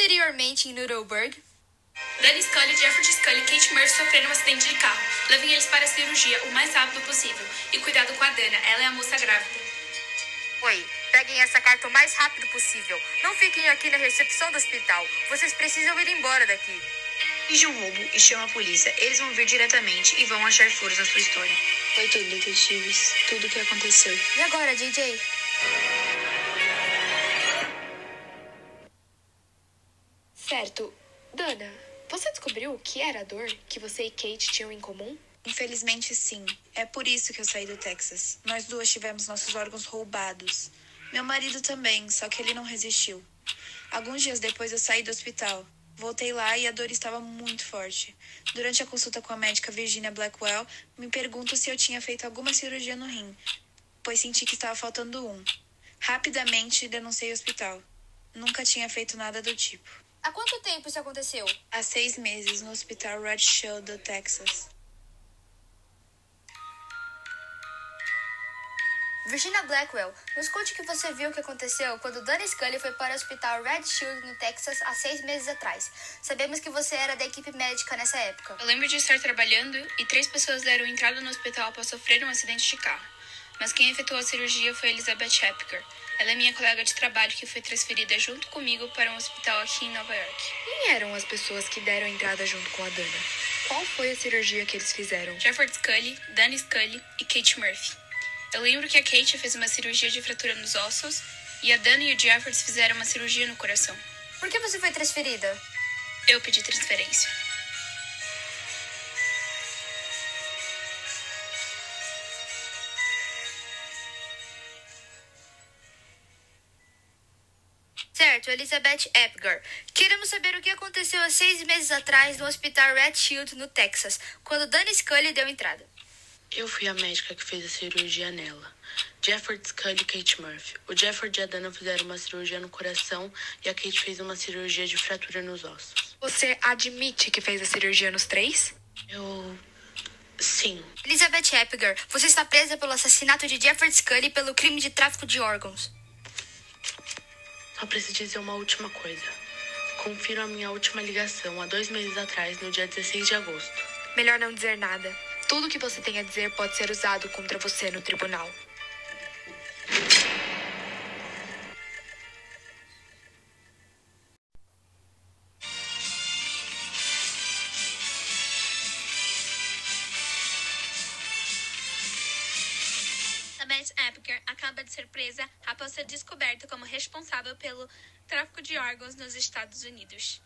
Posteriormente, em Nuremberg, Danny Scully, Jeffrey Scully e Kate Murphy sofreram um acidente de carro. Levem eles para a cirurgia o mais rápido possível. E cuidado com a Dana, ela é a moça grávida. Oi, peguem essa carta o mais rápido possível. Não fiquem aqui na recepção do hospital. Vocês precisam ir embora daqui. Finge um roubo e chama a polícia. Eles vão vir diretamente e vão achar furos na sua história. Foi tudo, detetives. Tudo o que aconteceu. e agora, JJ? Certo. Dana, você descobriu o que era a dor que você e Kate tinham em comum? Infelizmente, sim. É por isso que eu saí do Texas. Nós duas tivemos nossos órgãos roubados. Meu marido também, só que ele não resistiu. Alguns dias depois eu saí do hospital. Voltei lá e a dor estava muito forte. Durante a consulta com a médica Virginia Blackwell, me pergunto se eu tinha feito alguma cirurgia no rim, pois senti que estava faltando um. Rapidamente denunciei o hospital. Nunca tinha feito nada do tipo. Há quanto tempo isso aconteceu? Há seis meses no hospital Red Shield do Texas. Virginia Blackwell, nos conte o que você viu que aconteceu quando Dana Scully foi para o hospital Red Shield no Texas há seis meses atrás. Sabemos que você era da equipe médica nessa época. Eu lembro de estar trabalhando e três pessoas deram entrada no hospital após sofrer um acidente de carro. Mas quem efetuou a cirurgia foi Elizabeth Hepker. Ela é minha colega de trabalho que foi transferida junto comigo para um hospital aqui em Nova York. Quem eram as pessoas que deram entrada junto com a Dana? Qual foi a cirurgia que eles fizeram? Jeffrey Scully, Danny Scully e Kate Murphy. Eu lembro que a Kate fez uma cirurgia de fratura nos ossos e a Dana e o Jeffers fizeram uma cirurgia no coração. Por que você foi transferida? Eu pedi transferência. Certo, Elizabeth Epgar. Queremos saber o que aconteceu há seis meses atrás no hospital Red Shield, no Texas, quando Dana Scully deu entrada. Eu fui a médica que fez a cirurgia nela. Jeffrey Scully e Kate Murphy. O Jeffrey e a Dana fizeram uma cirurgia no coração e a Kate fez uma cirurgia de fratura nos ossos. Você admite que fez a cirurgia nos três? Eu. Sim. Elizabeth Epgar, você está presa pelo assassinato de Jeffrey Scully e pelo crime de tráfico de órgãos. Só preciso dizer uma última coisa. Confiro a minha última ligação há dois meses atrás, no dia 16 de agosto. Melhor não dizer nada. Tudo que você tem a dizer pode ser usado contra você no tribunal. Acaba de ser presa após ser descoberta como responsável pelo tráfico de órgãos nos Estados Unidos.